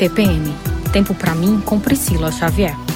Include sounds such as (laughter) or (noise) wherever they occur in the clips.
TPM. Tempo para mim com Priscila Xavier.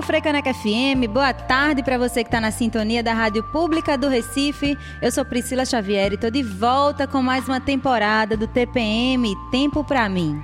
Frecaneca FM, boa tarde para você que está na sintonia da Rádio Pública do Recife. Eu sou Priscila Xavier e estou de volta com mais uma temporada do TPM Tempo para mim.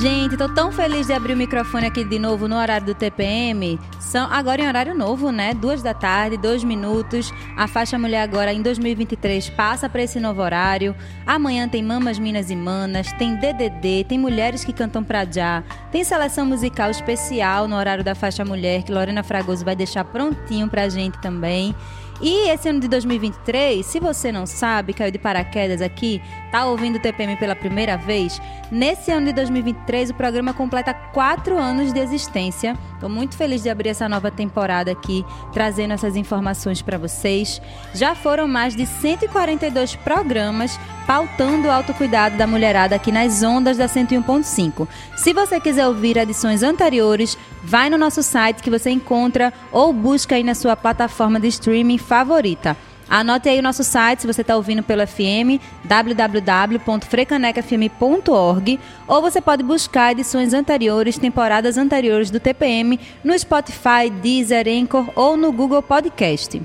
Gente, tô tão feliz de abrir o microfone aqui de novo no horário do TPM. São agora em horário novo, né? Duas da tarde, dois minutos. A faixa mulher agora em 2023 passa para esse novo horário. Amanhã tem Mamas, Minas e Manas, tem DDD, tem mulheres que cantam pra já, tem seleção musical especial no horário da faixa mulher que Lorena Fragoso vai deixar prontinho pra gente também. E esse ano de 2023, se você não sabe, caiu de paraquedas aqui, tá ouvindo o TPM pela primeira vez, nesse ano de 2023 o programa completa quatro anos de existência. Estou muito feliz de abrir essa nova temporada aqui, trazendo essas informações para vocês. Já foram mais de 142 programas pautando o autocuidado da mulherada aqui nas ondas da 101.5. Se você quiser ouvir edições anteriores, vai no nosso site que você encontra ou busca aí na sua plataforma de streaming favorita. Anote aí o nosso site, se você está ouvindo pelo FM, www.frecanecafm.org, ou você pode buscar edições anteriores, temporadas anteriores do TPM no Spotify, Deezer, Anchor ou no Google Podcast.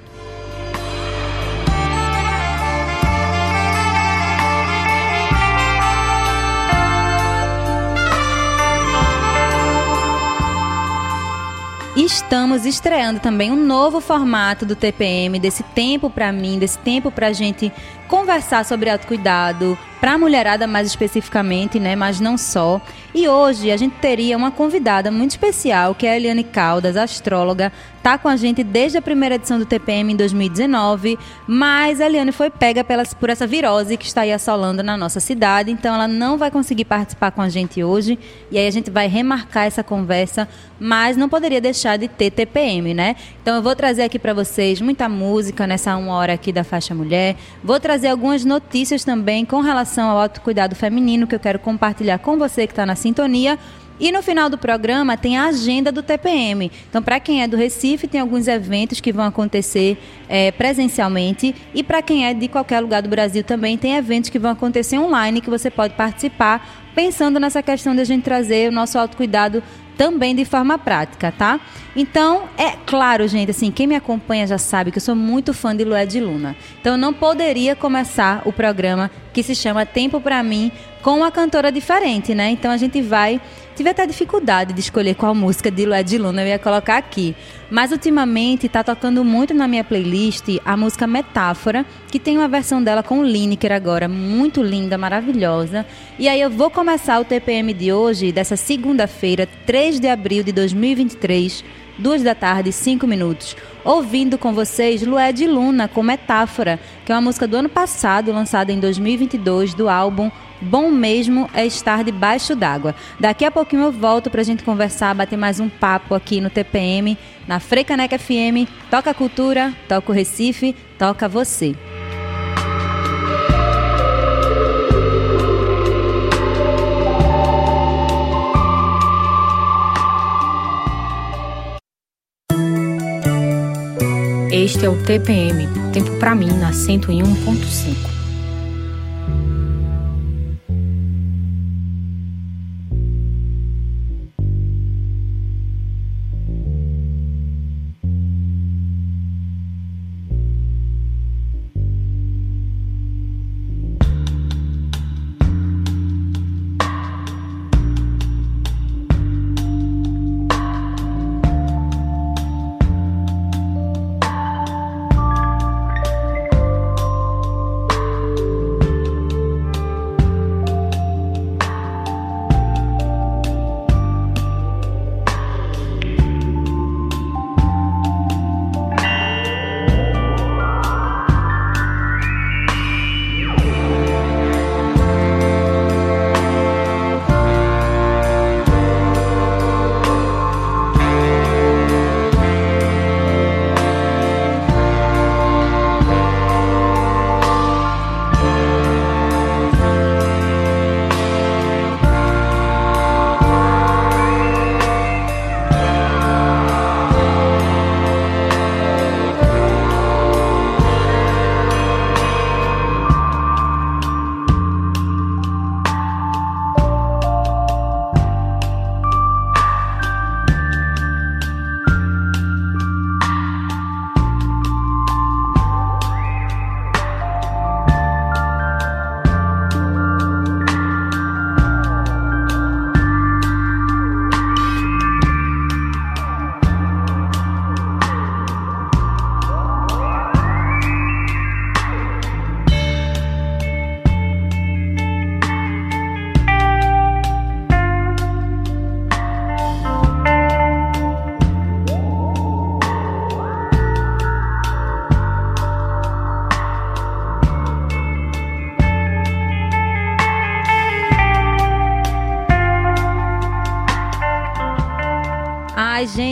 Estamos estreando também um novo formato do TPM, desse tempo para mim, desse tempo para a gente conversar sobre autocuidado, para a mulherada mais especificamente, né, mas não só. E hoje a gente teria uma convidada muito especial, que é a Eliane Caldas, astróloga, tá com a gente desde a primeira edição do TPM em 2019, mas a Eliane foi pega pelas, por essa virose que está aí assolando na nossa cidade, então ela não vai conseguir participar com a gente hoje, e aí a gente vai remarcar essa conversa, mas não poderia deixar de ter TPM, né? Então eu vou trazer aqui para vocês muita música nessa uma hora aqui da faixa mulher, vou trazer algumas notícias também com relação ao autocuidado feminino que eu quero compartilhar com você que está na sintonia. E no final do programa tem a agenda do TPM. Então, para quem é do Recife, tem alguns eventos que vão acontecer é, presencialmente. E para quem é de qualquer lugar do Brasil também, tem eventos que vão acontecer online que você pode participar, pensando nessa questão de a gente trazer o nosso autocuidado também de forma prática, tá? Então, é claro, gente, assim, quem me acompanha já sabe que eu sou muito fã de Lué de Luna. Então, eu não poderia começar o programa que se chama Tempo para mim com uma cantora diferente, né? Então, a gente vai Tive até dificuldade de escolher qual música de Lué de Luna eu ia colocar aqui. Mas ultimamente está tocando muito na minha playlist a música Metáfora, que tem uma versão dela com Lineker agora, muito linda, maravilhosa. E aí eu vou começar o TPM de hoje, dessa segunda-feira, 3 de abril de 2023, duas da tarde, cinco minutos, ouvindo com vocês Lué de Luna com Metáfora, que é uma música do ano passado, lançada em 2022, do álbum Bom mesmo é estar debaixo d'água. Daqui a pouquinho eu volto para a gente conversar, bater mais um papo aqui no TPM, na Frecaneca FM. Toca cultura, toca o Recife, toca você. Este é o TPM, Tempo para mim na 101.5.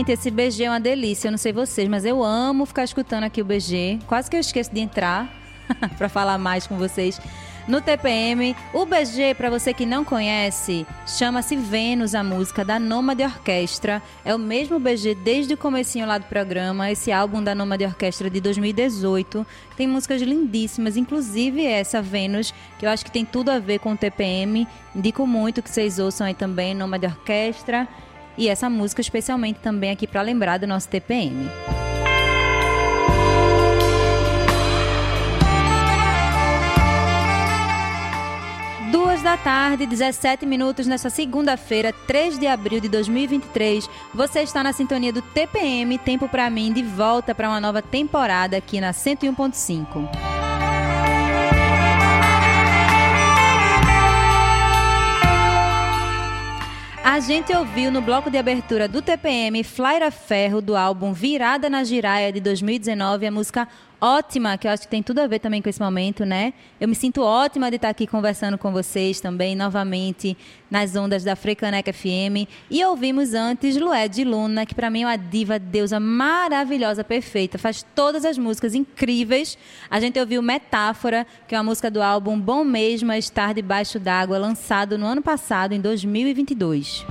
Gente, esse BG é uma delícia. Eu não sei vocês, mas eu amo ficar escutando aqui o BG. Quase que eu esqueço de entrar (laughs) para falar mais com vocês no TPM. O BG, para você que não conhece, chama-se Vênus, a música da Nômade Orquestra. É o mesmo BG desde o comecinho lá do programa, esse álbum da Nômade Orquestra de 2018. Tem músicas lindíssimas, inclusive essa Vênus, que eu acho que tem tudo a ver com o TPM. Indico muito que vocês ouçam aí também, Nômade Orquestra e essa música especialmente também aqui para lembrar do nosso TPM. Da tarde, 17 minutos nessa segunda-feira, 3 de abril de 2023. Você está na sintonia do TPM, Tempo para mim, de volta para uma nova temporada aqui na 101.5. gente ouviu no bloco de abertura do TPM Flyra Ferro do álbum Virada na Giraia de 2019 a música ótima, que eu acho que tem tudo a ver também com esse momento, né? Eu me sinto ótima de estar aqui conversando com vocês também, novamente, nas ondas da Frecaneca FM. E ouvimos antes Lué de Luna, que para mim é uma diva deusa maravilhosa, perfeita, faz todas as músicas incríveis. A gente ouviu Metáfora, que é uma música do álbum Bom Mesmo é Estar Debaixo d'Água, lançado no ano passado, em 2022.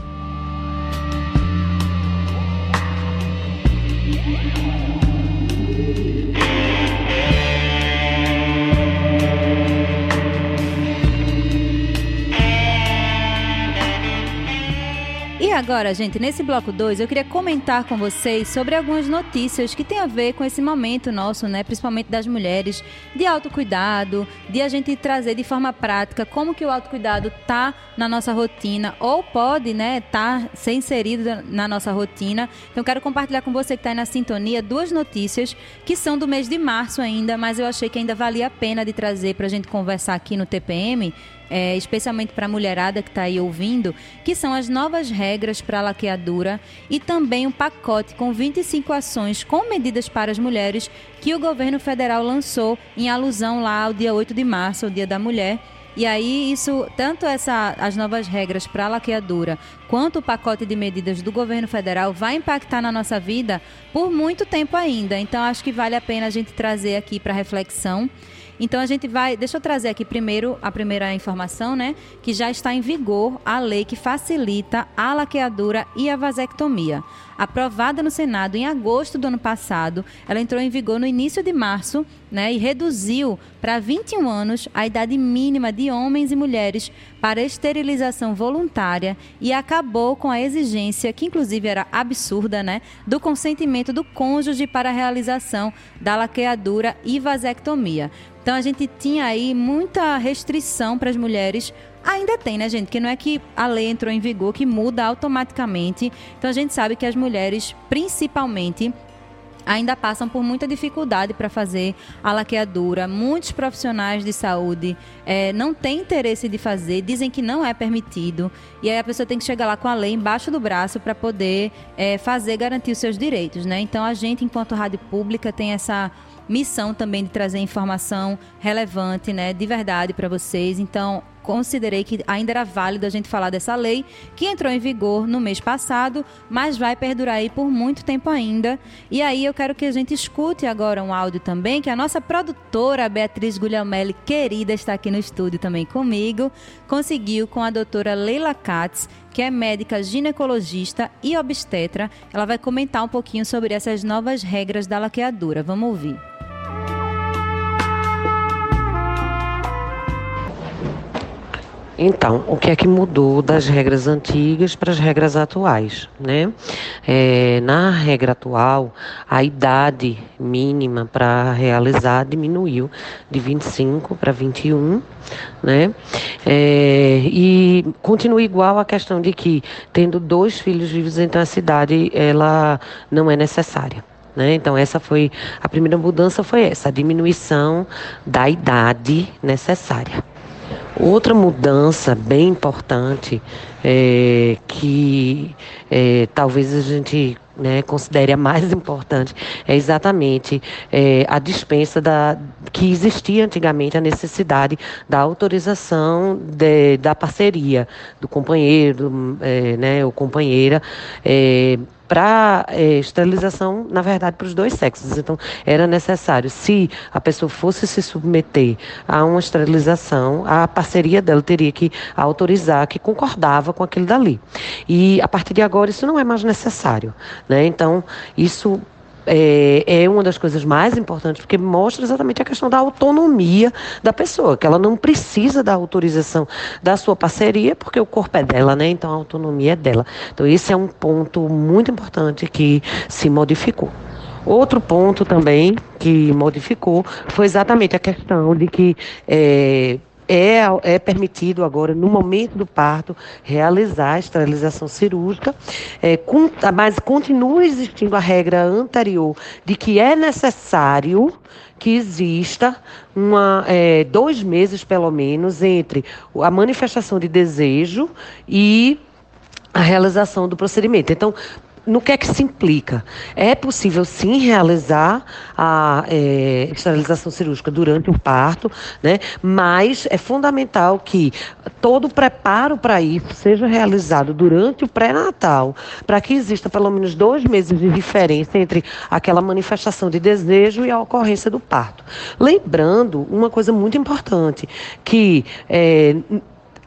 E agora, gente, nesse bloco 2, eu queria comentar com vocês sobre algumas notícias que têm a ver com esse momento nosso, né, principalmente das mulheres, de autocuidado, de a gente trazer de forma prática como que o autocuidado tá na nossa rotina ou pode, né, tá ser inserido na nossa rotina. Então quero compartilhar com você que está aí na sintonia duas notícias que são do mês de março ainda, mas eu achei que ainda valia a pena de trazer para a gente conversar aqui no TPM é, especialmente para a mulherada que está aí ouvindo, que são as novas regras para a laqueadura e também um pacote com 25 ações com medidas para as mulheres que o governo federal lançou em alusão lá ao dia 8 de março, o Dia da Mulher. E aí, isso, tanto essa, as novas regras para a laqueadura, quanto o pacote de medidas do governo federal vai impactar na nossa vida por muito tempo ainda. Então, acho que vale a pena a gente trazer aqui para reflexão. Então a gente vai, deixa eu trazer aqui primeiro a primeira informação, né, que já está em vigor a lei que facilita a laqueadura e a vasectomia. Aprovada no Senado em agosto do ano passado. Ela entrou em vigor no início de março né, e reduziu para 21 anos a idade mínima de homens e mulheres para esterilização voluntária e acabou com a exigência, que inclusive era absurda, né, do consentimento do cônjuge para a realização da laqueadura e vasectomia. Então a gente tinha aí muita restrição para as mulheres Ainda tem, né, gente? Que não é que a lei entrou em vigor que muda automaticamente. Então a gente sabe que as mulheres, principalmente, ainda passam por muita dificuldade para fazer a laqueadura. Muitos profissionais de saúde é, não têm interesse de fazer, dizem que não é permitido. E aí a pessoa tem que chegar lá com a lei embaixo do braço para poder é, fazer, garantir os seus direitos. Né? Então a gente, enquanto rádio pública, tem essa missão também de trazer informação relevante, né, de verdade para vocês. Então, considerei que ainda era válido a gente falar dessa lei que entrou em vigor no mês passado, mas vai perdurar aí por muito tempo ainda. E aí eu quero que a gente escute agora um áudio também, que a nossa produtora Beatriz Guglielmelli, querida, está aqui no estúdio também comigo, conseguiu com a doutora Leila Katz, que é médica ginecologista e obstetra. Ela vai comentar um pouquinho sobre essas novas regras da laqueadura. Vamos ouvir. Então, o que é que mudou das regras antigas para as regras atuais? Né? É, na regra atual, a idade mínima para realizar diminuiu de 25 para 21, né? É, e continua igual a questão de que, tendo dois filhos vivos, então a cidade ela não é necessária. Né? Então essa foi a primeira mudança foi essa, a diminuição da idade necessária. Outra mudança bem importante é, que é, talvez a gente né, considere a mais (laughs) importante é exatamente é, a dispensa da que existia antigamente a necessidade da autorização de, da parceria do companheiro, é, né, ou companheira é, para é, esterilização, na verdade, para os dois sexos. Então, era necessário, se a pessoa fosse se submeter a uma esterilização, a parceria dela teria que autorizar que concordava com aquilo dali. E a partir de agora isso não é mais necessário, né? Então, isso é, é, uma das coisas mais importantes, porque mostra exatamente a questão da autonomia da pessoa, que ela não precisa da autorização da sua parceria, porque o corpo é dela, né? Então a autonomia é dela. Então, esse é um ponto muito importante que se modificou. Outro ponto também que modificou foi exatamente a questão de que é, é, é permitido agora, no momento do parto, realizar a esterilização cirúrgica, é, com, mas continua existindo a regra anterior de que é necessário que exista uma, é, dois meses, pelo menos, entre a manifestação de desejo e a realização do procedimento. Então, no que é que se implica? É possível sim realizar a é, esterilização cirúrgica durante o parto, né? mas é fundamental que todo o preparo para isso seja realizado durante o pré-natal, para que exista pelo menos dois meses de diferença entre aquela manifestação de desejo e a ocorrência do parto. Lembrando uma coisa muito importante, que é,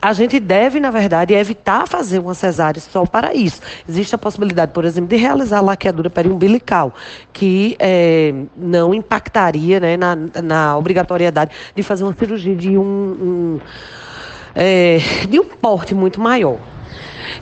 a gente deve, na verdade, evitar fazer uma cesárea só para isso. Existe a possibilidade, por exemplo, de realizar laqueadura periumbilical, que é, não impactaria né, na, na, obrigatoriedade de fazer uma cirurgia de um, um é, de um porte muito maior.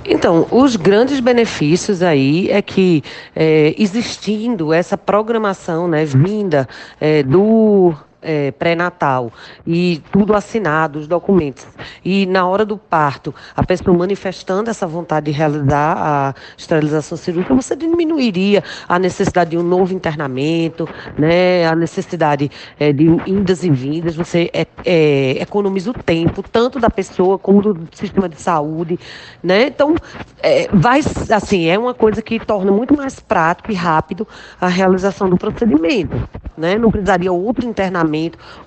Então, os grandes benefícios aí é que, é, existindo essa programação né, vinda é, do é, pré-natal e tudo assinado, os documentos, e na hora do parto, a pessoa manifestando essa vontade de realizar a esterilização cirúrgica, você diminuiria a necessidade de um novo internamento, né, a necessidade é, de indas e vindas, você é, é, economiza o tempo, tanto da pessoa como do sistema de saúde, né? Então, é, vai, assim, é uma coisa que torna muito mais prático e rápido a realização do procedimento, né? Não precisaria outro internamento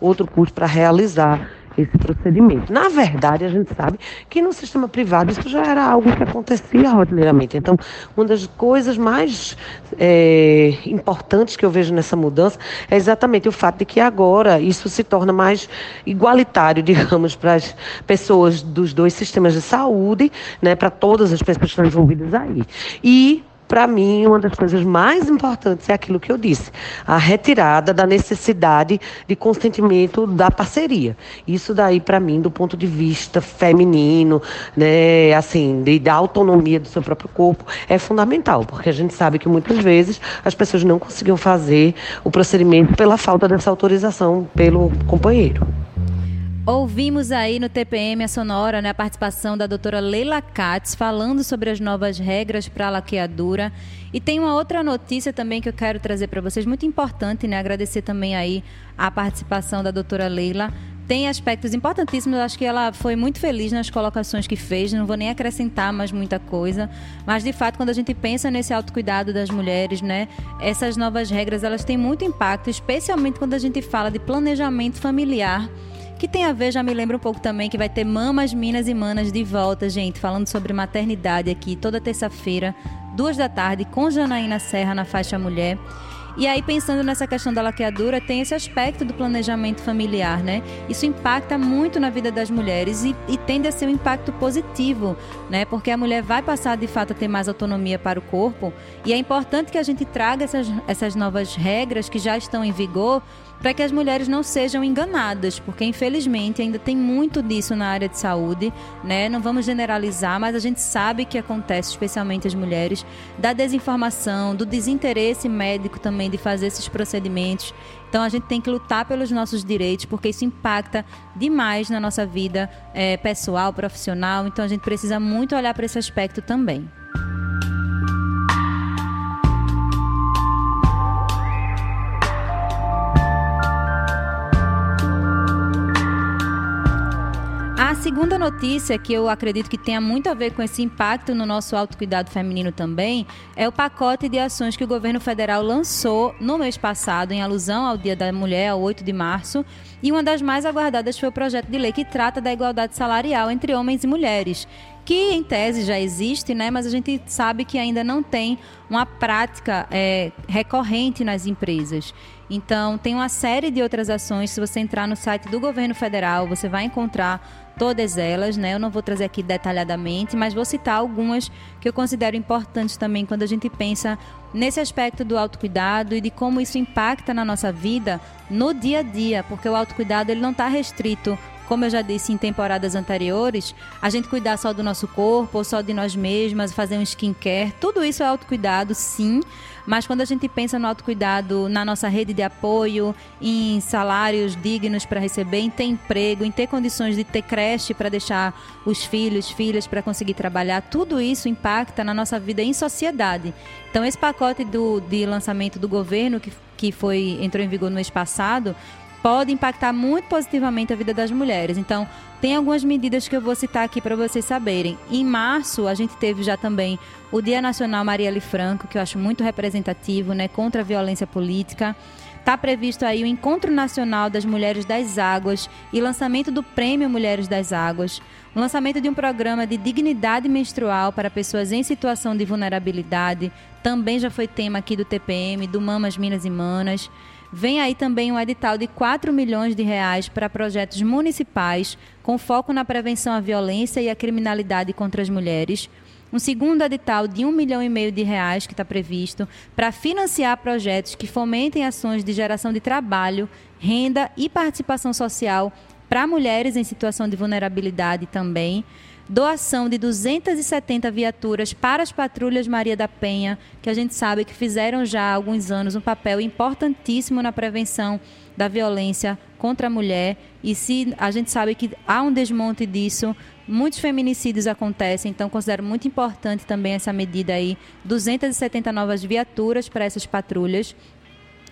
outro custo para realizar esse procedimento. Na verdade, a gente sabe que no sistema privado isso já era algo que acontecia rotineiramente. Então, uma das coisas mais é, importantes que eu vejo nessa mudança é exatamente o fato de que agora isso se torna mais igualitário, (laughs) digamos, para as pessoas dos dois sistemas de saúde, né, para todas as pessoas que estão envolvidas aí. E para mim, uma das coisas mais importantes é aquilo que eu disse: a retirada da necessidade de consentimento da parceria. Isso daí, para mim, do ponto de vista feminino, né, assim, de, da autonomia do seu próprio corpo, é fundamental, porque a gente sabe que muitas vezes as pessoas não conseguiam fazer o procedimento pela falta dessa autorização pelo companheiro. Ouvimos aí no TPM a sonora, né, a participação da doutora Leila Katz falando sobre as novas regras para a laqueadura. E tem uma outra notícia também que eu quero trazer para vocês, muito importante, né? Agradecer também aí a participação da doutora Leila. Tem aspectos importantíssimos, acho que ela foi muito feliz nas colocações que fez, não vou nem acrescentar mais muita coisa, mas de fato quando a gente pensa nesse autocuidado das mulheres, né, essas novas regras, elas têm muito impacto, especialmente quando a gente fala de planejamento familiar que tem a ver, já me lembra um pouco também, que vai ter Mamas, Minas e Manas de volta, gente, falando sobre maternidade aqui toda terça-feira, duas da tarde, com Janaína Serra na faixa mulher. E aí, pensando nessa questão da laqueadura, tem esse aspecto do planejamento familiar, né? Isso impacta muito na vida das mulheres e, e, tende a ser um impacto positivo, né? Porque a mulher vai passar, de fato, a ter mais autonomia para o corpo. E é importante que a gente traga essas, essas novas regras que já estão em vigor para que as mulheres não sejam enganadas, porque infelizmente ainda tem muito disso na área de saúde, né? Não vamos generalizar, mas a gente sabe que acontece, especialmente as mulheres, da desinformação, do desinteresse médico também de fazer esses procedimentos. Então a gente tem que lutar pelos nossos direitos, porque isso impacta demais na nossa vida é, pessoal, profissional. Então a gente precisa muito olhar para esse aspecto também. Segunda notícia, que eu acredito que tenha muito a ver com esse impacto no nosso autocuidado feminino também, é o pacote de ações que o governo federal lançou no mês passado, em alusão ao Dia da Mulher, ao 8 de março. E uma das mais aguardadas foi o projeto de lei que trata da igualdade salarial entre homens e mulheres que em tese já existe, né? Mas a gente sabe que ainda não tem uma prática é, recorrente nas empresas. Então, tem uma série de outras ações. Se você entrar no site do governo federal, você vai encontrar todas elas, né? Eu não vou trazer aqui detalhadamente, mas vou citar algumas que eu considero importantes também quando a gente pensa nesse aspecto do autocuidado e de como isso impacta na nossa vida no dia a dia, porque o autocuidado ele não está restrito como eu já disse em temporadas anteriores, a gente cuidar só do nosso corpo ou só de nós mesmas, fazer um skincare, tudo isso é autocuidado, sim. Mas quando a gente pensa no autocuidado na nossa rede de apoio, em salários dignos para receber, em ter emprego, em ter condições de ter creche para deixar os filhos, filhas para conseguir trabalhar, tudo isso impacta na nossa vida em sociedade. Então esse pacote do, de lançamento do governo que, que foi entrou em vigor no mês passado pode impactar muito positivamente a vida das mulheres. Então, tem algumas medidas que eu vou citar aqui para vocês saberem. Em março, a gente teve já também o Dia Nacional Marielle Franco, que eu acho muito representativo, né, contra a violência política. Está previsto aí o Encontro Nacional das Mulheres das Águas e lançamento do Prêmio Mulheres das Águas, o lançamento de um programa de dignidade menstrual para pessoas em situação de vulnerabilidade, também já foi tema aqui do TPM, do Mamas Minas e Manas. Vem aí também um edital de 4 milhões de reais para projetos municipais com foco na prevenção à violência e à criminalidade contra as mulheres. Um segundo edital de um milhão e meio de reais que está previsto para financiar projetos que fomentem ações de geração de trabalho, renda e participação social para mulheres em situação de vulnerabilidade também doação de 270 viaturas para as patrulhas Maria da Penha, que a gente sabe que fizeram já há alguns anos um papel importantíssimo na prevenção da violência contra a mulher. E se a gente sabe que há um desmonte disso, muitos feminicídios acontecem, então considero muito importante também essa medida aí, 270 novas viaturas para essas patrulhas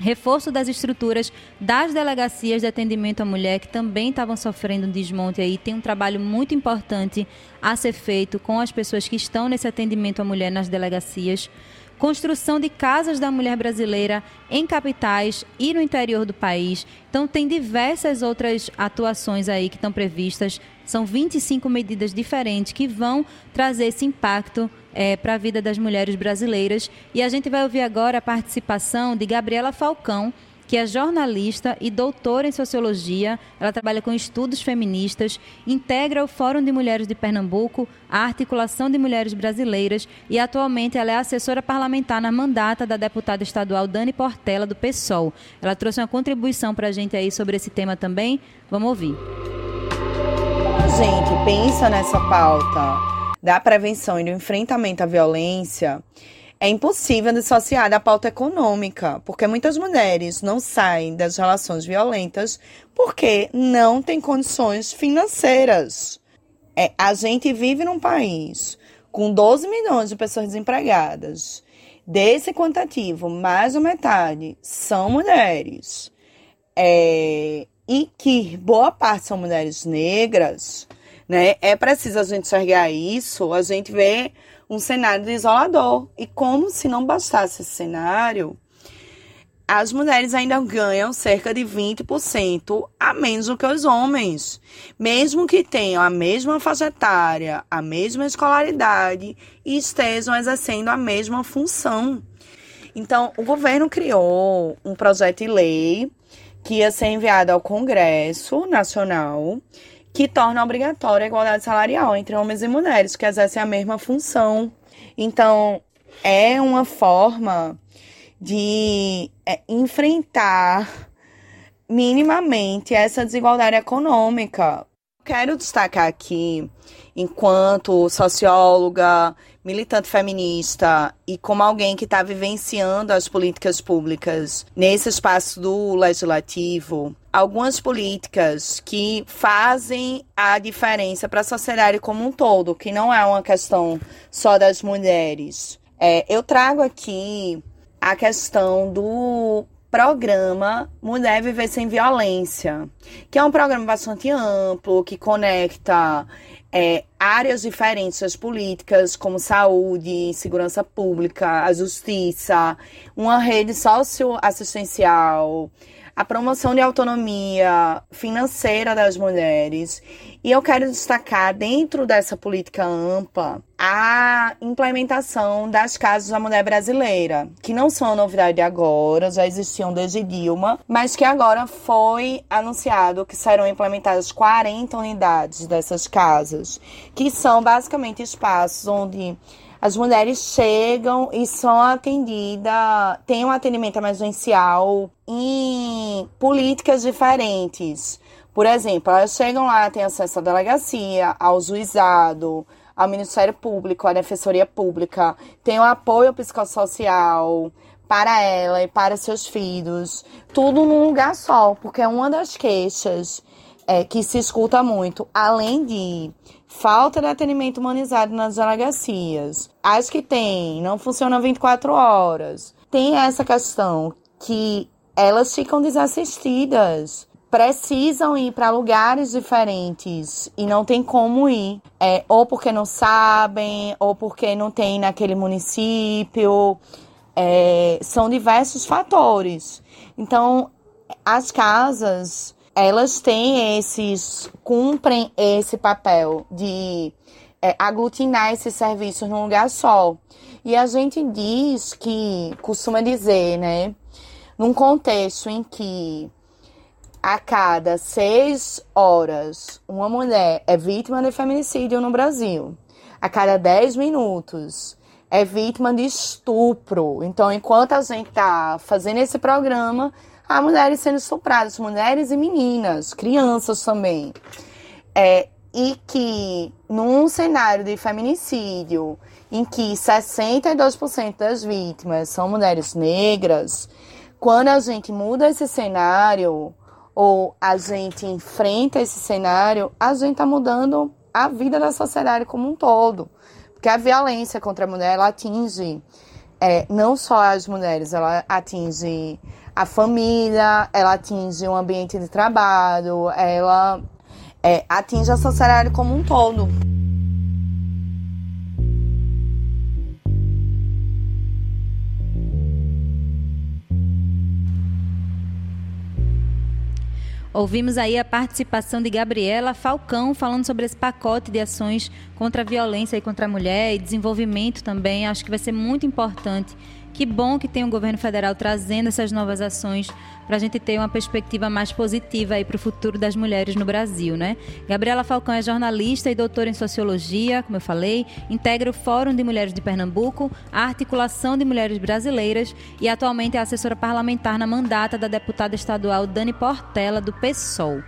reforço das estruturas das delegacias de atendimento à mulher que também estavam sofrendo um desmonte aí. Tem um trabalho muito importante a ser feito com as pessoas que estão nesse atendimento à mulher nas delegacias. Construção de casas da mulher brasileira em capitais e no interior do país. Então, tem diversas outras atuações aí que estão previstas. São 25 medidas diferentes que vão trazer esse impacto é, para a vida das mulheres brasileiras. E a gente vai ouvir agora a participação de Gabriela Falcão, que é jornalista e doutora em sociologia. Ela trabalha com estudos feministas, integra o Fórum de Mulheres de Pernambuco, a Articulação de Mulheres Brasileiras e atualmente ela é assessora parlamentar na mandata da deputada estadual Dani Portela, do PSOL. Ela trouxe uma contribuição para a gente aí sobre esse tema também. Vamos ouvir. A gente pensa nessa pauta da prevenção e do enfrentamento à violência, é impossível dissociar da pauta econômica, porque muitas mulheres não saem das relações violentas porque não têm condições financeiras. É, a gente vive num país com 12 milhões de pessoas desempregadas. Desse quantitativo, mais da metade são mulheres. É, e que boa parte são mulheres negras, né? É preciso a gente enxergar isso, a gente vê um cenário desolador. E como se não bastasse esse cenário, as mulheres ainda ganham cerca de 20% a menos do que os homens. Mesmo que tenham a mesma faixa etária, a mesma escolaridade e estejam exercendo a mesma função. Então, o governo criou um projeto de lei que ia ser enviado ao Congresso Nacional que torna obrigatória a igualdade salarial entre homens e mulheres que exercem a mesma função. Então, é uma forma de é, enfrentar minimamente essa desigualdade econômica. Quero destacar aqui, enquanto socióloga, militante feminista e como alguém que está vivenciando as políticas públicas nesse espaço do legislativo, algumas políticas que fazem a diferença para a sociedade como um todo, que não é uma questão só das mulheres. É, eu trago aqui a questão do programa Mulher Viver Sem Violência, que é um programa bastante amplo, que conecta é, áreas diferentes das políticas, como saúde, segurança pública, a justiça, uma rede socioassistencial, a promoção de autonomia financeira das mulheres. E eu quero destacar, dentro dessa política ampla, a implementação das casas da mulher brasileira, que não são novidade agora, já existiam desde Dilma, mas que agora foi anunciado que serão implementadas 40 unidades dessas casas, que são basicamente espaços onde as mulheres chegam e são atendidas, têm um atendimento emergencial em políticas diferentes. Por exemplo, elas chegam lá, têm acesso à delegacia, ao juizado, ao Ministério Público, à Defensoria Pública, tem o apoio psicossocial para ela e para seus filhos, tudo num lugar só, porque é uma das queixas é, que se escuta muito, além de falta de atendimento humanizado nas delegacias. As que tem, não funcionam 24 horas. Tem essa questão que elas ficam desassistidas. Precisam ir para lugares diferentes e não tem como ir. É, ou porque não sabem, ou porque não tem naquele município. É, são diversos fatores. Então, as casas elas têm esses, cumprem esse papel de é, aglutinar esses serviços num lugar só. E a gente diz que, costuma dizer, né, num contexto em que a cada seis horas uma mulher é vítima de feminicídio no Brasil, a cada dez minutos é vítima de estupro. Então, enquanto a gente está fazendo esse programa, há mulheres sendo estupradas, mulheres e meninas, crianças também. É, e que num cenário de feminicídio em que 62% das vítimas são mulheres negras, quando a gente muda esse cenário ou a gente enfrenta esse cenário, a gente está mudando a vida da sociedade como um todo. Porque a violência contra a mulher ela atinge é, não só as mulheres, ela atinge a família, ela atinge o ambiente de trabalho, ela é, atinge a sociedade como um todo. Ouvimos aí a participação de Gabriela Falcão falando sobre esse pacote de ações contra a violência e contra a mulher e desenvolvimento também. Acho que vai ser muito importante Que bom que tem o governo federal trazendo essas novas ações para a gente ter uma perspectiva mais positiva para o futuro das mulheres no Brasil, né? Gabriela Falcão é jornalista e doutora em sociologia, como eu falei, integra o Fórum de Mulheres de Pernambuco, a Articulação de Mulheres Brasileiras e atualmente é assessora parlamentar na mandata da deputada estadual Dani Portela do PSOL.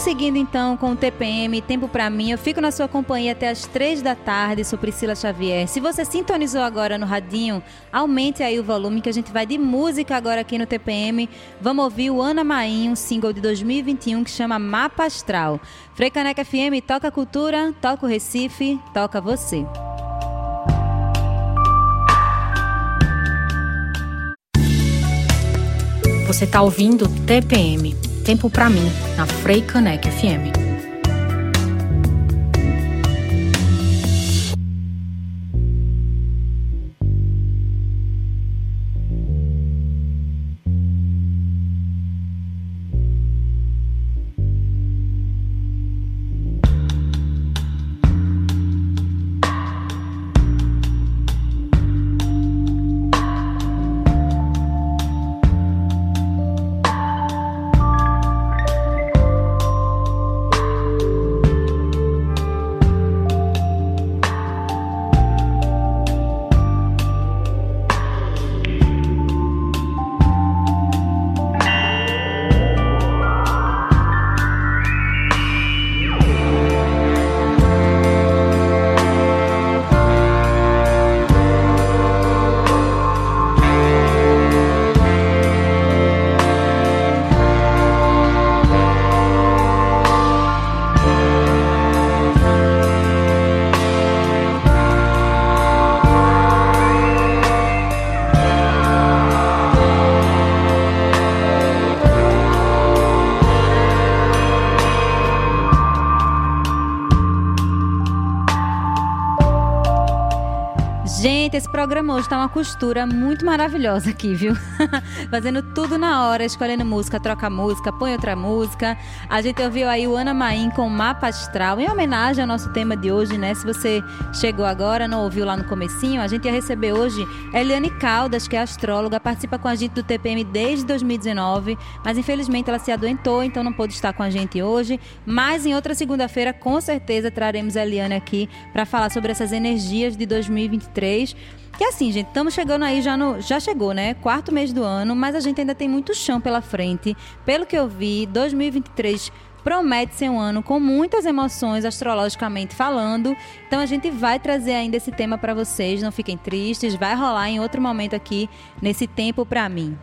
Seguindo então com o TPM, Tempo para mim. Eu fico na sua companhia até as três da tarde. Sou Priscila Xavier. Se você sintonizou agora no radinho, aumente aí o volume que a gente vai de música agora aqui no TPM. Vamos ouvir o Ana Maim, um single de 2021 que chama Mapa Astral. Freicaneca FM, toca cultura, toca o Recife, toca você. Você está ouvindo TPM Tempo para mim, na Frei Caneca FM. Programa hoje tá uma costura muito maravilhosa aqui, viu? (laughs) Fazendo tudo na hora, escolhendo música, troca música, põe outra música. A gente ouviu aí o Ana Maim com Mapa Astral, em homenagem ao nosso tema de hoje, né? Se você chegou agora, não ouviu lá no comecinho, a gente ia receber hoje Eliane Caldas, que é astróloga, participa com a gente do TPM desde 2019, mas infelizmente ela se adoentou, então não pôde estar com a gente hoje. Mas em outra segunda-feira, com certeza, traremos a Eliane aqui para falar sobre essas energias de 2023. Que assim, gente, estamos chegando aí já no. Já chegou, né? Quarto mês do ano, mas a gente ainda tem muito chão pela frente. Pelo que eu vi, 2023 promete ser um ano com muitas emoções astrologicamente falando. Então a gente vai trazer ainda esse tema para vocês, não fiquem tristes, vai rolar em outro momento aqui nesse tempo para mim.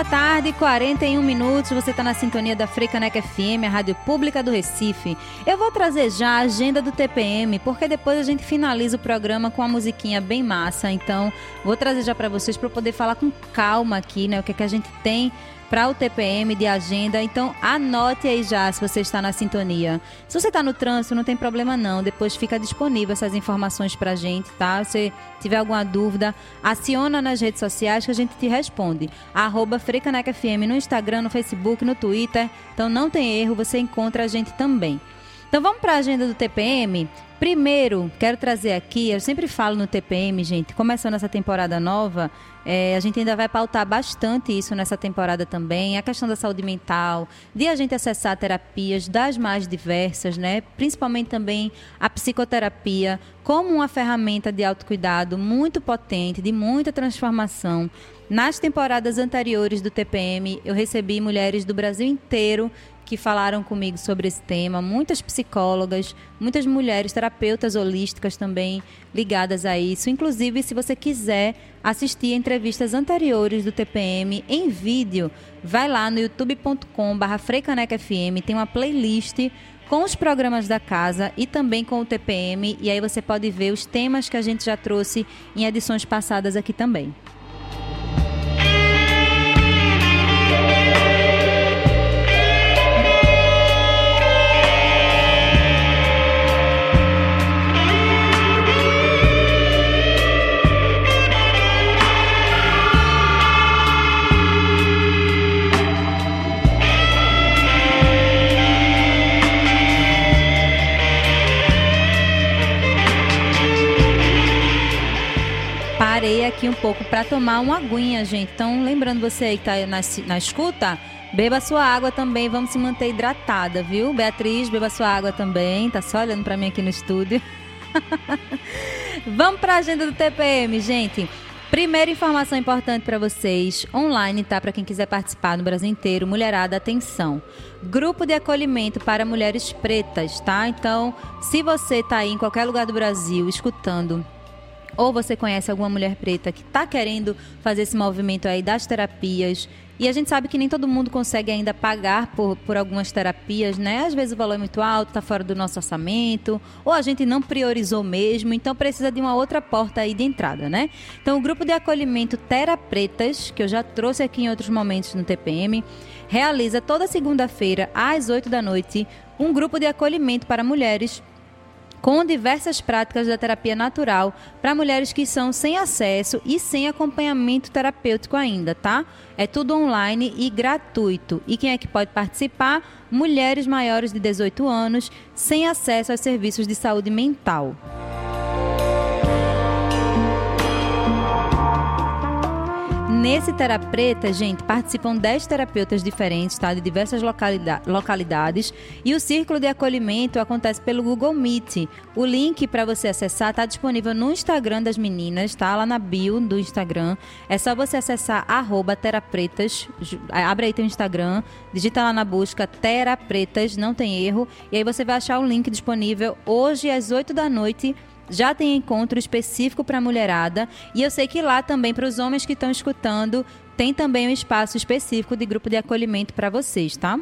Da tarde, 41 minutos. Você está na sintonia da Frecaneca FM, a rádio pública do Recife. Eu vou trazer já a agenda do TPM, porque depois a gente finaliza o programa com uma musiquinha bem massa. Então, vou trazer já para vocês para poder falar com calma aqui, né? O que, é que a gente tem para o TPM de agenda. Então anote aí já se você está na sintonia. Se você está no trânsito, não tem problema não. Depois fica disponível essas informações para a gente, tá? Se tiver alguma dúvida, aciona nas redes sociais que a gente te responde. Arroba FM no Instagram, no Facebook, no Twitter. Então não tem erro, você encontra a gente também. Então vamos para a agenda do TPM. Primeiro, quero trazer aqui, eu sempre falo no TPM, gente, começando essa temporada nova, é, a gente ainda vai pautar bastante isso nessa temporada também, a questão da saúde mental, de a gente acessar terapias das mais diversas, né? Principalmente também a psicoterapia como uma ferramenta de autocuidado muito potente, de muita transformação. Nas temporadas anteriores do TPM, eu recebi mulheres do Brasil inteiro que falaram comigo sobre esse tema, muitas psicólogas, muitas mulheres terapeutas holísticas também ligadas a isso. Inclusive, se você quiser assistir entrevistas anteriores do TPM em vídeo, vai lá no youtube.com/freicanecafm, tem uma playlist com os programas da casa e também com o TPM. E aí você pode ver os temas que a gente já trouxe em edições passadas aqui também. Um pouco para tomar uma aguinha, gente. Então, lembrando você aí que tá na, na escuta, beba sua água também, vamos se manter hidratada, viu? Beatriz, beba sua água também. Tá só olhando para mim aqui no estúdio. (laughs) vamos para a agenda do TPM, gente. Primeira informação importante para vocês, online, tá? Para quem quiser participar no Brasil inteiro, mulherada, atenção. Grupo de acolhimento para mulheres pretas, tá? Então, se você tá aí em qualquer lugar do Brasil escutando ou você conhece alguma mulher preta que está querendo fazer esse movimento aí das terapias. E a gente sabe que nem todo mundo consegue ainda pagar por, por algumas terapias, né? Às vezes o valor é muito alto, está fora do nosso orçamento, ou a gente não priorizou mesmo, então precisa de uma outra porta aí de entrada, né? Então o grupo de acolhimento Terapretas, que eu já trouxe aqui em outros momentos no TPM, realiza toda segunda-feira, às 8 da noite, um grupo de acolhimento para mulheres com diversas práticas da terapia natural para mulheres que são sem acesso e sem acompanhamento terapêutico ainda, tá? É tudo online e gratuito. E quem é que pode participar? Mulheres maiores de 18 anos sem acesso aos serviços de saúde mental. Nesse Terapreta, gente, participam 10 terapeutas diferentes, tá? De diversas localidade, localidades. E o círculo de acolhimento acontece pelo Google Meet. O link para você acessar está disponível no Instagram das meninas, tá? Lá na bio do Instagram. É só você acessar arroba terapretas. Abre aí teu Instagram, digita lá na busca Terapretas, não tem erro. E aí você vai achar o link disponível hoje às 8 da noite já tem encontro específico para a mulherada e eu sei que lá também para os homens que estão escutando tem também um espaço específico de grupo de acolhimento para vocês, tá?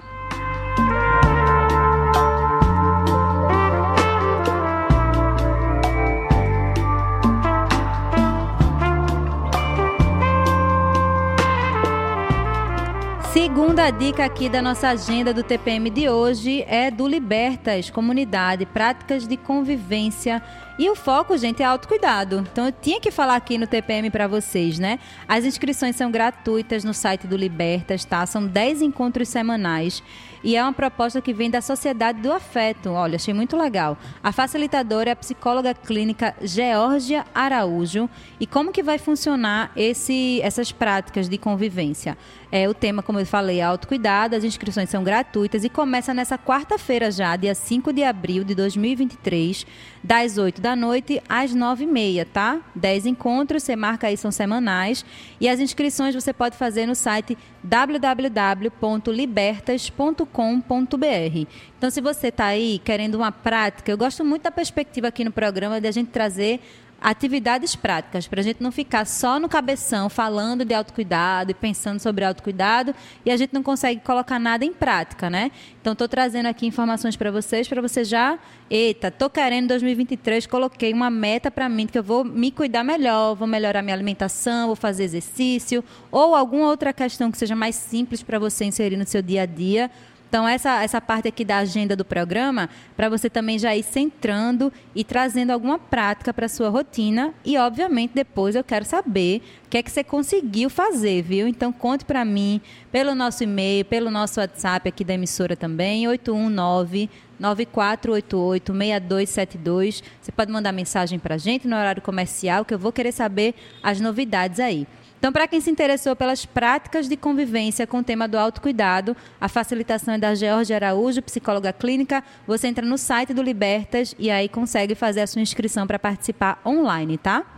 Segunda dica aqui da nossa agenda do TPM de hoje é do Libertas, comunidade, práticas de convivência e o foco, gente, é autocuidado. Então eu tinha que falar aqui no TPM para vocês, né? As inscrições são gratuitas no site do Libertas, tá? São 10 encontros semanais e é uma proposta que vem da Sociedade do Afeto. Olha, achei muito legal. A facilitadora é a psicóloga clínica Georgia Araújo. E como que vai funcionar esse, essas práticas de convivência? É, o tema, como eu falei, é autocuidado, as inscrições são gratuitas e começa nessa quarta-feira já, dia 5 de abril de 2023, das 8 da noite às 9 e meia, tá? 10 encontros, você marca aí, são semanais. E as inscrições você pode fazer no site www.libertas.com.br. Então, se você está aí querendo uma prática, eu gosto muito da perspectiva aqui no programa de a gente trazer atividades práticas, para a gente não ficar só no cabeção falando de autocuidado e pensando sobre autocuidado e a gente não consegue colocar nada em prática, né? Então, estou trazendo aqui informações para vocês, para você já, eita, estou querendo 2023, coloquei uma meta para mim, que eu vou me cuidar melhor, vou melhorar minha alimentação, vou fazer exercício, ou alguma outra questão que seja mais simples para você inserir no seu dia a dia, então, essa, essa parte aqui da agenda do programa, para você também já ir centrando e trazendo alguma prática para sua rotina. E, obviamente, depois eu quero saber o que é que você conseguiu fazer, viu? Então, conte para mim pelo nosso e-mail, pelo nosso WhatsApp aqui da emissora também, 819 9488-6272. Você pode mandar mensagem para a gente no horário comercial, que eu vou querer saber as novidades aí. Então, para quem se interessou pelas práticas de convivência com o tema do autocuidado, a facilitação é da Georgia Araújo, psicóloga clínica. Você entra no site do Libertas e aí consegue fazer a sua inscrição para participar online, tá?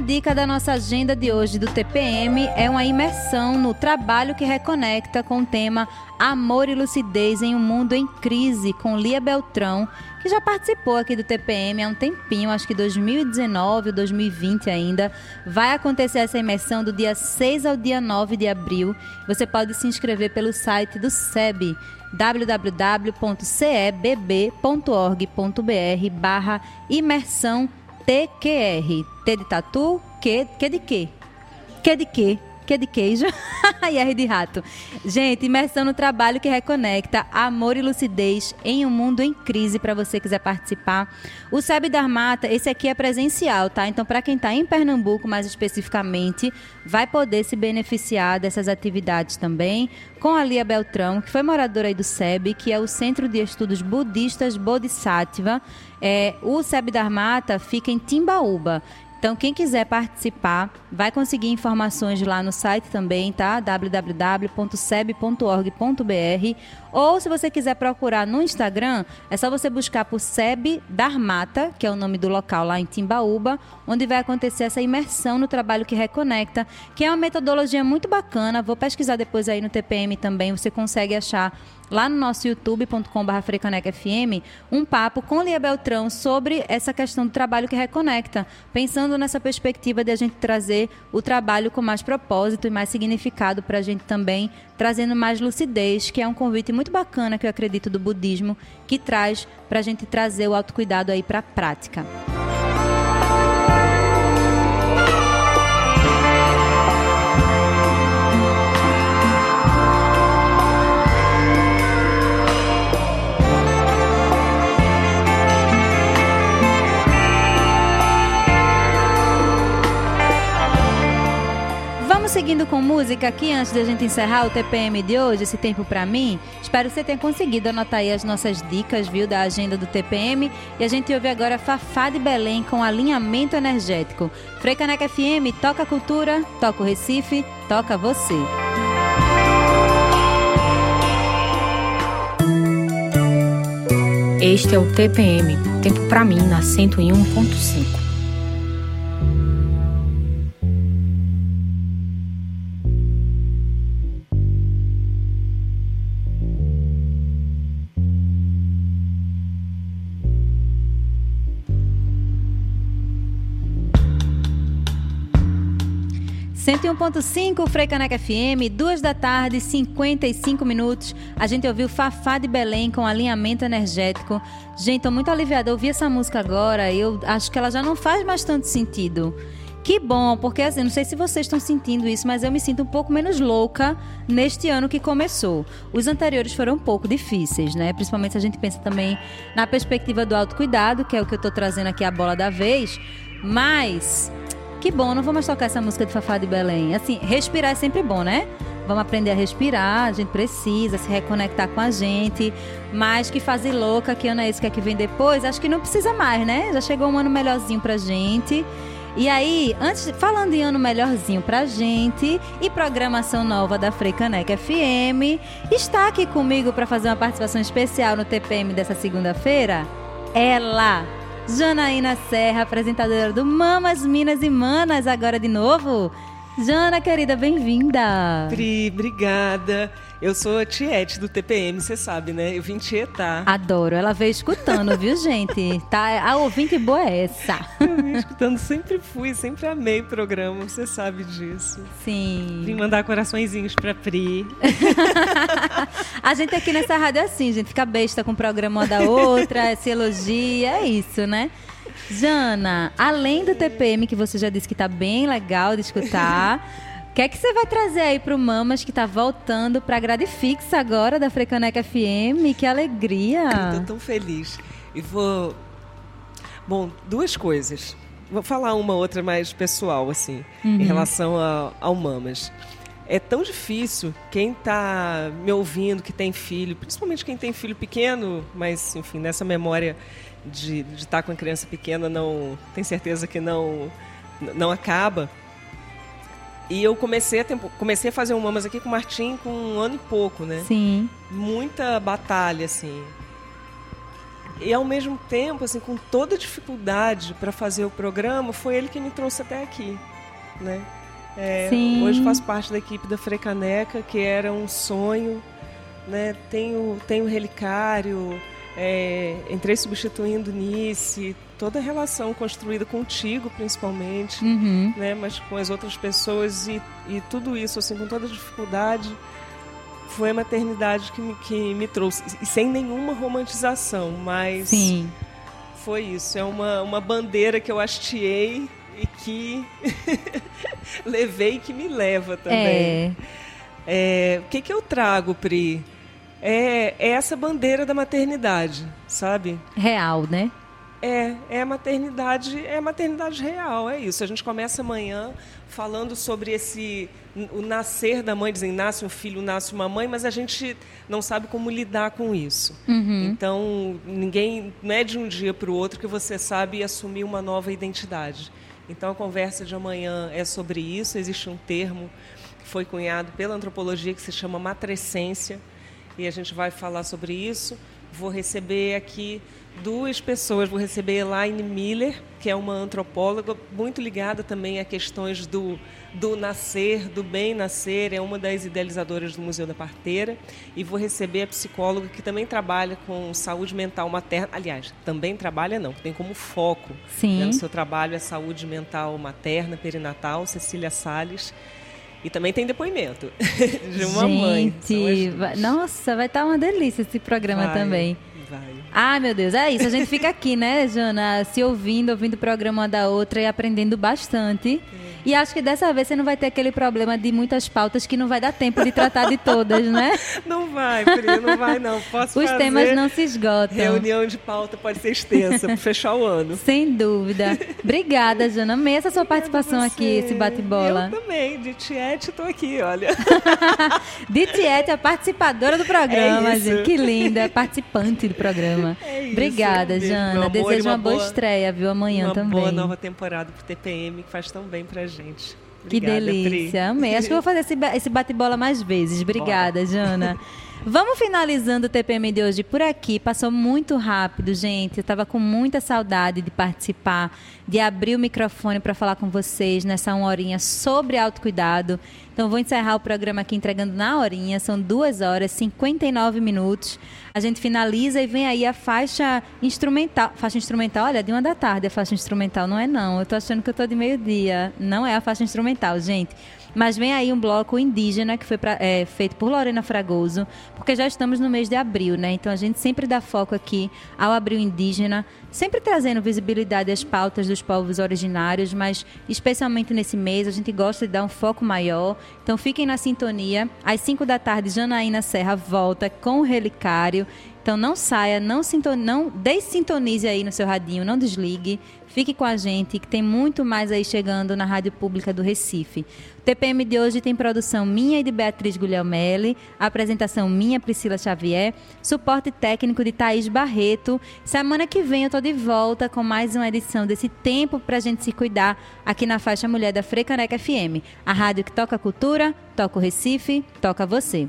Última dica da nossa agenda de hoje do TPM é uma imersão no trabalho que reconecta com o tema Amor e Lucidez em um Mundo em Crise, com Lia Beltrão, que já participou aqui do TPM há um tempinho, acho que 2019 ou 2020 ainda. Vai acontecer essa imersão do dia 6 ao dia 9 de abril. Você pode se inscrever pelo site do SEB www.cebb.org.br barra imersão TQR. T de tatu, Q, Q de quê? Q de quê? Q de queijo (laughs) e R de rato. Gente, imersão no trabalho que reconecta amor e lucidez em um mundo em crise para você quiser participar. O SEB da Mata, esse aqui é presencial, tá? Então, para quem está em Pernambuco, mais especificamente, vai poder se beneficiar dessas atividades também com a Lia Beltrão, que foi moradora aí do SEB, que é o Centro de Estudos Budistas Bodhisattva. É, o SEB da Mata fica em Timbaúba. Então, quem quiser participar, vai conseguir informações lá no site também, tá? www.seb.org.br. Ou se você quiser procurar no Instagram, é só você buscar por Seb Darmata, que é o nome do local lá em Timbaúba, onde vai acontecer essa imersão no trabalho que reconecta, que é uma metodologia muito bacana. Vou pesquisar depois aí no TPM também, você consegue achar lá no nosso youtube.com.br um papo com Lia Beltrão sobre essa questão do trabalho que reconecta, pensando nessa perspectiva de a gente trazer o trabalho com mais propósito e mais significado para a gente também, trazendo mais lucidez, que é um convite muito bacana que eu acredito do budismo, que traz para a gente trazer o autocuidado aí para a prática. Vamos seguindo com música aqui antes de a gente encerrar o TPM de hoje, esse tempo para mim. Espero que você tenha conseguido anotar aí as nossas dicas, viu, da agenda do TPM. E a gente ouve agora Fafá de Belém com alinhamento energético. Caneca FM, toca cultura, toca o Recife, toca você. Este é o TPM, tempo para mim na 101.5. 101.5 Freicaneca FM, duas da tarde, 55 minutos. A gente ouviu Fafá de Belém com alinhamento energético. Gente, tô muito aliviada. Eu ouvi essa música agora eu acho que ela já não faz mais tanto sentido. Que bom, porque assim, não sei se vocês estão sentindo isso, mas eu me sinto um pouco menos louca neste ano que começou. Os anteriores foram um pouco difíceis, né? Principalmente se a gente pensa também na perspectiva do autocuidado, que é o que eu tô trazendo aqui a bola da vez. Mas que bom, não vamos tocar essa música de Fafá de Belém. Assim, respirar é sempre bom, né? Vamos aprender a respirar, a gente precisa se reconectar com a gente. Mas que fazer louca, que ano é esse que é que vem depois, acho que não precisa mais, né? Já chegou um ano melhorzinho pra gente. E aí, antes, falando em ano melhorzinho pra gente e programação nova da Freicaneca FM, está aqui comigo para fazer uma participação especial no TPM dessa segunda-feira? Ela, Janaína Serra, apresentadora do Mamas, Minas e Manas, agora de novo. Jana, querida, bem-vinda. Pri, obrigada. Eu sou a Tiete do TPM, você sabe, né? Eu vim tietar. Adoro. Ela veio escutando, viu, gente? Tá, a ouvinte boa é essa. Eu vim escutando, sempre fui, sempre amei o programa, você sabe disso. Sim. Vim mandar coraçõezinhos pra Pri. (laughs) a gente aqui nessa rádio é assim, gente, fica besta com um programa da outra, se elogia, é isso, né? Jana, além do TPM, que você já disse que tá bem legal de escutar, (laughs) o que é que você vai trazer aí pro Mamas que tá voltando pra grade fixa agora da Frecaneca FM? Que alegria! Eu tô tão feliz. E vou. Bom, duas coisas. Vou falar uma outra mais pessoal, assim, uhum. em relação a, ao Mamas. É tão difícil quem está me ouvindo, que tem filho, principalmente quem tem filho pequeno, mas, enfim, nessa memória de, estar com a criança pequena não tem certeza que não não acaba. E eu comecei a, tempo, comecei a fazer um Mamas aqui com o Martim com um ano e pouco, né? Sim. Muita batalha, assim. e ao mesmo tempo, assim, com toda dificuldade para fazer o programa, foi ele que me trouxe até aqui, né? É, hoje faço parte da equipe da Frecaneca, que era um sonho, né? Tenho, tenho relicário, é, entrei substituindo Nice, toda a relação construída contigo, principalmente, uhum. né? Mas com as outras pessoas e, e tudo isso, assim, com toda dificuldade, foi a maternidade que me, que me trouxe. E sem nenhuma romantização, mas Sim. foi isso. É uma, uma bandeira que eu hasteei e que (laughs) levei e que me leva também. É. É, o que, que eu trago, Pri? É, é essa bandeira da maternidade, sabe? Real, né? É, é a maternidade, é a maternidade real, é isso. A gente começa amanhã falando sobre esse o nascer da mãe, dizem nasce um filho, nasce uma mãe, mas a gente não sabe como lidar com isso. Uhum. Então, ninguém não é de um dia para o outro que você sabe assumir uma nova identidade. Então, a conversa de amanhã é sobre isso. Existe um termo que foi cunhado pela antropologia que se chama matrescência, e a gente vai falar sobre isso. Vou receber aqui duas pessoas. Vou receber Elaine Miller, que é uma antropóloga muito ligada também a questões do, do nascer, do bem nascer, é uma das idealizadoras do Museu da Parteira. E vou receber a psicóloga que também trabalha com saúde mental materna. Aliás, também trabalha não, tem como foco Sim. Né, no seu trabalho a saúde mental materna, perinatal, Cecília Salles. E também tem depoimento (laughs) de uma Gente, mãe. Vai, nossa, vai estar tá uma delícia esse programa vai, também. Vai. Ah, meu Deus, é isso. A gente fica aqui, né, Jana, se ouvindo, ouvindo o programa da outra e aprendendo bastante. É. E acho que dessa vez você não vai ter aquele problema de muitas pautas que não vai dar tempo de tratar de todas, né? (laughs) Não vai, Pri, não vai não. Posso Os temas não se esgotam. Reunião de pauta pode ser extensa para fechar o ano. (laughs) Sem dúvida. Obrigada, Jana. Amei essa sua participação aqui, esse bate-bola. Eu também. De Tiete, estou aqui, olha. (laughs) de Tiete, a participadora do programa, é gente. Que linda, participante do programa. É isso, Obrigada, Jana. Desejo uma, boa, estreia, viu? Amanhã uma também. Uma boa nova temporada pro TPM, que faz tão bem pra gente. Obrigada, que delícia. Pri. Amei. Acho que eu vou fazer esse bate-bola mais vezes. Obrigada, Bora. Jana. (laughs) Vamos finalizando o TPM de hoje por aqui. Passou muito rápido, gente. Eu estava com muita saudade de participar, de abrir o microfone para falar com vocês nessa uma horinha sobre autocuidado. Então, vou encerrar o programa aqui entregando na horinha. São duas horas, 59 minutos. A gente finaliza e vem aí a faixa instrumental. Faixa instrumental, olha, de uma da tarde a faixa instrumental. Não é não. Eu tô achando que eu tô de meio-dia. Não é a faixa instrumental, gente. Mas vem aí um bloco indígena que foi pra, é, feito por Lorena Fragoso, porque já estamos no mês de abril, né? Então a gente sempre dá foco aqui ao abril indígena, sempre trazendo visibilidade às pautas dos povos originários, mas especialmente nesse mês a gente gosta de dar um foco maior. Então fiquem na sintonia. Às 5 da tarde, Janaína Serra volta com o Relicário. Então não saia, não, sinton... não dessintonize aí no seu radinho, não desligue. Fique com a gente, que tem muito mais aí chegando na Rádio Pública do Recife. O TPM de hoje tem produção minha e de Beatriz Guglielmelli, apresentação minha, Priscila Xavier, suporte técnico de Thaís Barreto. Semana que vem eu tô de volta com mais uma edição desse tempo pra gente se cuidar aqui na faixa Mulher da Frecaneca FM. A rádio que toca cultura, toca o Recife, toca você.